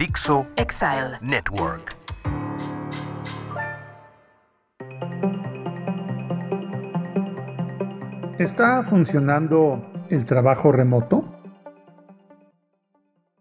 Dixo Exile. Network. ¿Está funcionando el trabajo remoto?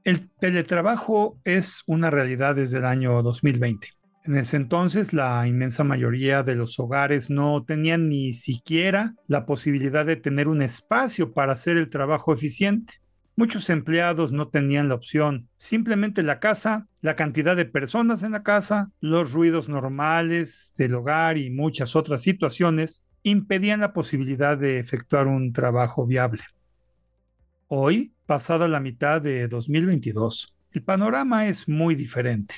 El teletrabajo es una realidad desde el año 2020. En ese entonces, la inmensa mayoría de los hogares no tenían ni siquiera la posibilidad de tener un espacio para hacer el trabajo eficiente. Muchos empleados no tenían la opción. Simplemente la casa, la cantidad de personas en la casa, los ruidos normales del hogar y muchas otras situaciones impedían la posibilidad de efectuar un trabajo viable. Hoy, pasada la mitad de 2022, el panorama es muy diferente.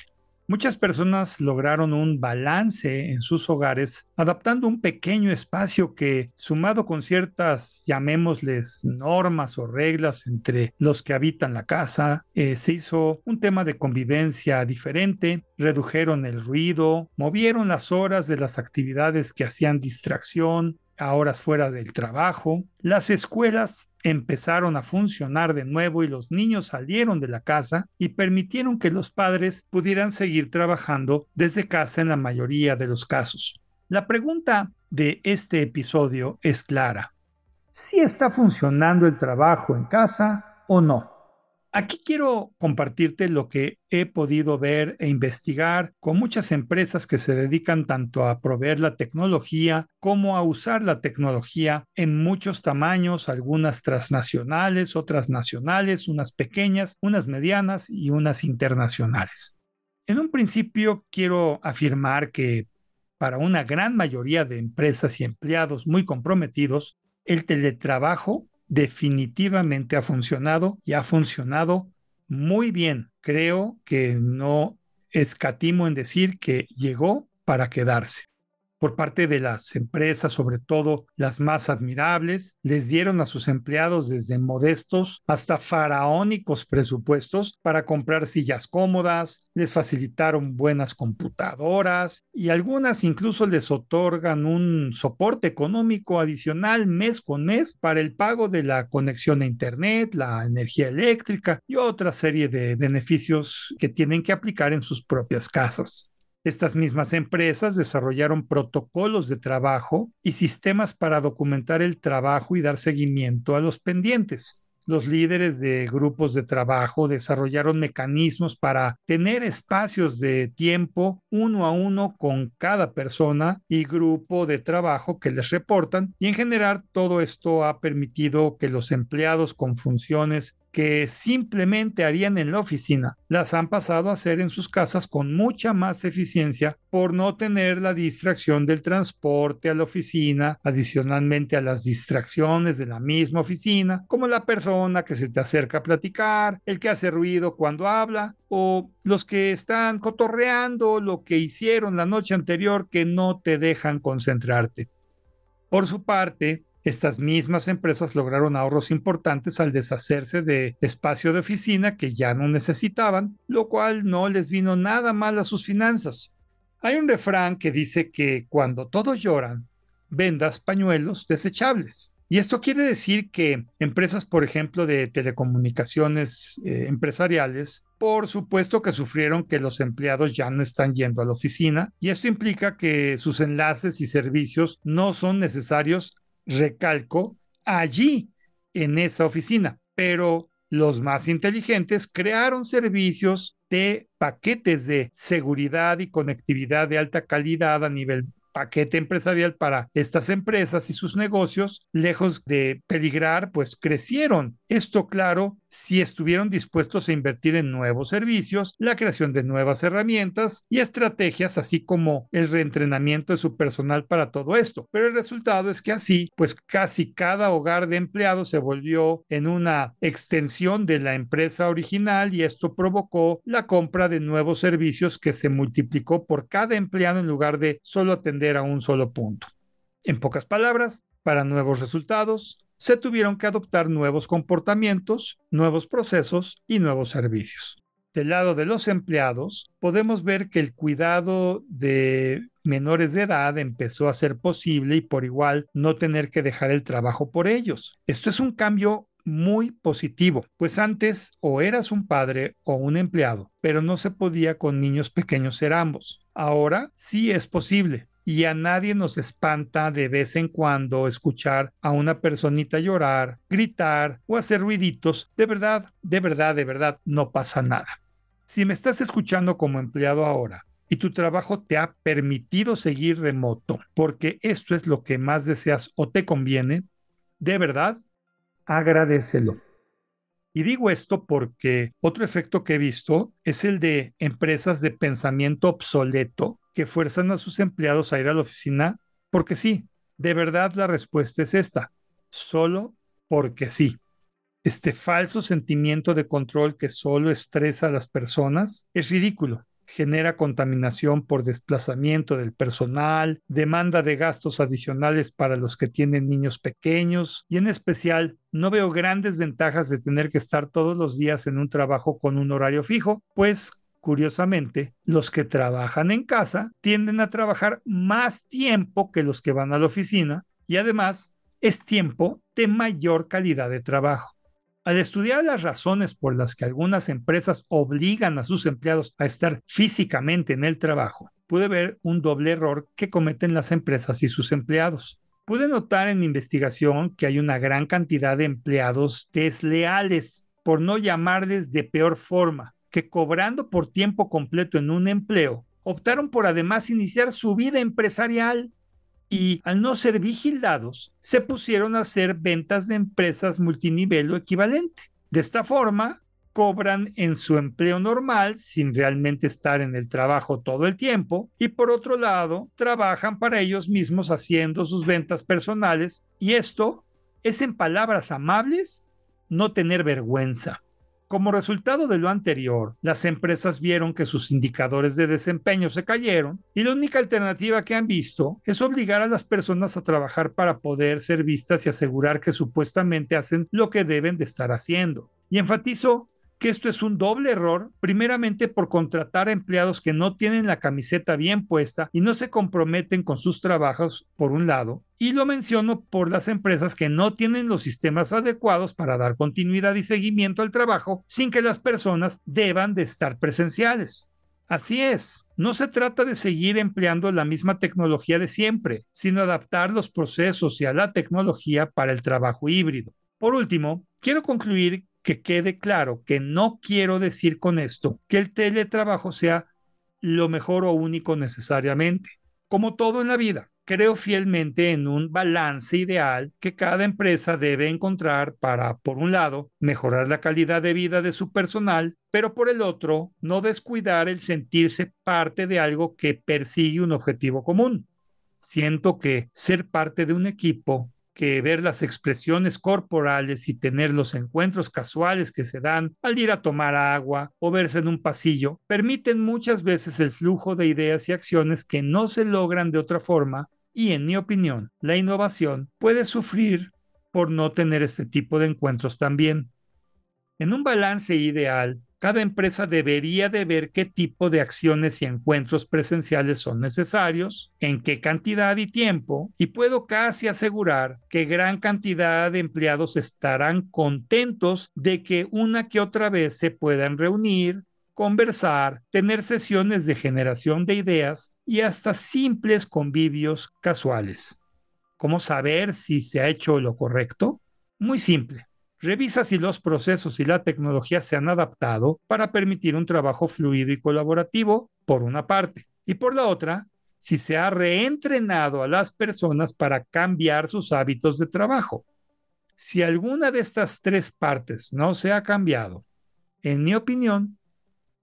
Muchas personas lograron un balance en sus hogares adaptando un pequeño espacio que, sumado con ciertas, llamémosles, normas o reglas entre los que habitan la casa, eh, se hizo un tema de convivencia diferente, redujeron el ruido, movieron las horas de las actividades que hacían distracción, horas fuera del trabajo, las escuelas empezaron a funcionar de nuevo y los niños salieron de la casa y permitieron que los padres pudieran seguir trabajando desde casa en la mayoría de los casos. La pregunta de este episodio es clara. ¿Si está funcionando el trabajo en casa o no? Aquí quiero compartirte lo que he podido ver e investigar con muchas empresas que se dedican tanto a proveer la tecnología como a usar la tecnología en muchos tamaños, algunas transnacionales, otras nacionales, unas pequeñas, unas medianas y unas internacionales. En un principio quiero afirmar que para una gran mayoría de empresas y empleados muy comprometidos, el teletrabajo definitivamente ha funcionado y ha funcionado muy bien. Creo que no escatimo en decir que llegó para quedarse por parte de las empresas, sobre todo las más admirables, les dieron a sus empleados desde modestos hasta faraónicos presupuestos para comprar sillas cómodas, les facilitaron buenas computadoras y algunas incluso les otorgan un soporte económico adicional mes con mes para el pago de la conexión a Internet, la energía eléctrica y otra serie de beneficios que tienen que aplicar en sus propias casas. Estas mismas empresas desarrollaron protocolos de trabajo y sistemas para documentar el trabajo y dar seguimiento a los pendientes. Los líderes de grupos de trabajo desarrollaron mecanismos para tener espacios de tiempo uno a uno con cada persona y grupo de trabajo que les reportan y en general todo esto ha permitido que los empleados con funciones que simplemente harían en la oficina, las han pasado a hacer en sus casas con mucha más eficiencia por no tener la distracción del transporte a la oficina, adicionalmente a las distracciones de la misma oficina, como la persona que se te acerca a platicar, el que hace ruido cuando habla o los que están cotorreando lo que hicieron la noche anterior que no te dejan concentrarte. Por su parte, estas mismas empresas lograron ahorros importantes al deshacerse de espacio de oficina que ya no necesitaban, lo cual no les vino nada mal a sus finanzas. Hay un refrán que dice que cuando todos lloran, vendas pañuelos desechables. Y esto quiere decir que empresas, por ejemplo, de telecomunicaciones eh, empresariales, por supuesto que sufrieron que los empleados ya no están yendo a la oficina y esto implica que sus enlaces y servicios no son necesarios recalco, allí en esa oficina. Pero los más inteligentes crearon servicios de paquetes de seguridad y conectividad de alta calidad a nivel paquete empresarial para estas empresas y sus negocios, lejos de peligrar, pues crecieron. Esto, claro, si estuvieron dispuestos a invertir en nuevos servicios, la creación de nuevas herramientas y estrategias, así como el reentrenamiento de su personal para todo esto. Pero el resultado es que así, pues casi cada hogar de empleados se volvió en una extensión de la empresa original y esto provocó la compra de nuevos servicios que se multiplicó por cada empleado en lugar de solo atender a un solo punto. En pocas palabras, para nuevos resultados, se tuvieron que adoptar nuevos comportamientos, nuevos procesos y nuevos servicios. Del lado de los empleados, podemos ver que el cuidado de menores de edad empezó a ser posible y por igual no tener que dejar el trabajo por ellos. Esto es un cambio muy positivo, pues antes o eras un padre o un empleado, pero no se podía con niños pequeños ser ambos. Ahora sí es posible. Y a nadie nos espanta de vez en cuando escuchar a una personita llorar, gritar o hacer ruiditos. De verdad, de verdad, de verdad, no pasa nada. Si me estás escuchando como empleado ahora y tu trabajo te ha permitido seguir remoto porque esto es lo que más deseas o te conviene, de verdad, agradecelo. Y digo esto porque otro efecto que he visto es el de empresas de pensamiento obsoleto que fuerzan a sus empleados a ir a la oficina porque sí. De verdad la respuesta es esta, solo porque sí. Este falso sentimiento de control que solo estresa a las personas es ridículo genera contaminación por desplazamiento del personal, demanda de gastos adicionales para los que tienen niños pequeños y en especial no veo grandes ventajas de tener que estar todos los días en un trabajo con un horario fijo, pues curiosamente, los que trabajan en casa tienden a trabajar más tiempo que los que van a la oficina y además es tiempo de mayor calidad de trabajo. Al estudiar las razones por las que algunas empresas obligan a sus empleados a estar físicamente en el trabajo, pude ver un doble error que cometen las empresas y sus empleados. Pude notar en mi investigación que hay una gran cantidad de empleados desleales, por no llamarles de peor forma, que cobrando por tiempo completo en un empleo, optaron por además iniciar su vida empresarial y al no ser vigilados, se pusieron a hacer ventas de empresas multinivel o equivalente. De esta forma, cobran en su empleo normal sin realmente estar en el trabajo todo el tiempo y por otro lado, trabajan para ellos mismos haciendo sus ventas personales y esto es en palabras amables no tener vergüenza. Como resultado de lo anterior, las empresas vieron que sus indicadores de desempeño se cayeron y la única alternativa que han visto es obligar a las personas a trabajar para poder ser vistas y asegurar que supuestamente hacen lo que deben de estar haciendo. Y enfatizo que esto es un doble error, primeramente por contratar empleados que no tienen la camiseta bien puesta y no se comprometen con sus trabajos, por un lado, y lo menciono por las empresas que no tienen los sistemas adecuados para dar continuidad y seguimiento al trabajo sin que las personas deban de estar presenciales. Así es, no se trata de seguir empleando la misma tecnología de siempre, sino adaptar los procesos y a la tecnología para el trabajo híbrido. Por último, quiero concluir que quede claro que no quiero decir con esto que el teletrabajo sea lo mejor o único necesariamente. Como todo en la vida, creo fielmente en un balance ideal que cada empresa debe encontrar para, por un lado, mejorar la calidad de vida de su personal, pero por el otro, no descuidar el sentirse parte de algo que persigue un objetivo común. Siento que ser parte de un equipo que ver las expresiones corporales y tener los encuentros casuales que se dan al ir a tomar agua o verse en un pasillo permiten muchas veces el flujo de ideas y acciones que no se logran de otra forma y en mi opinión la innovación puede sufrir por no tener este tipo de encuentros también. En un balance ideal, cada empresa debería de ver qué tipo de acciones y encuentros presenciales son necesarios, en qué cantidad y tiempo, y puedo casi asegurar que gran cantidad de empleados estarán contentos de que una que otra vez se puedan reunir, conversar, tener sesiones de generación de ideas y hasta simples convivios casuales. ¿Cómo saber si se ha hecho lo correcto? Muy simple. Revisa si los procesos y la tecnología se han adaptado para permitir un trabajo fluido y colaborativo, por una parte, y por la otra, si se ha reentrenado a las personas para cambiar sus hábitos de trabajo. Si alguna de estas tres partes no se ha cambiado, en mi opinión,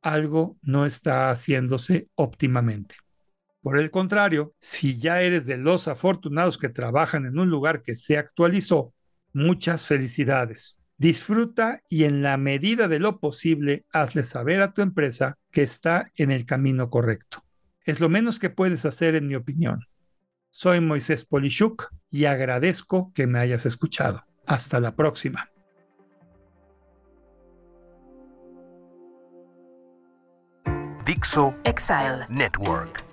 algo no está haciéndose óptimamente. Por el contrario, si ya eres de los afortunados que trabajan en un lugar que se actualizó, Muchas felicidades. Disfruta y en la medida de lo posible hazle saber a tu empresa que está en el camino correcto. Es lo menos que puedes hacer en mi opinión. Soy Moisés Polishuk y agradezco que me hayas escuchado. Hasta la próxima. Dixo Exile Network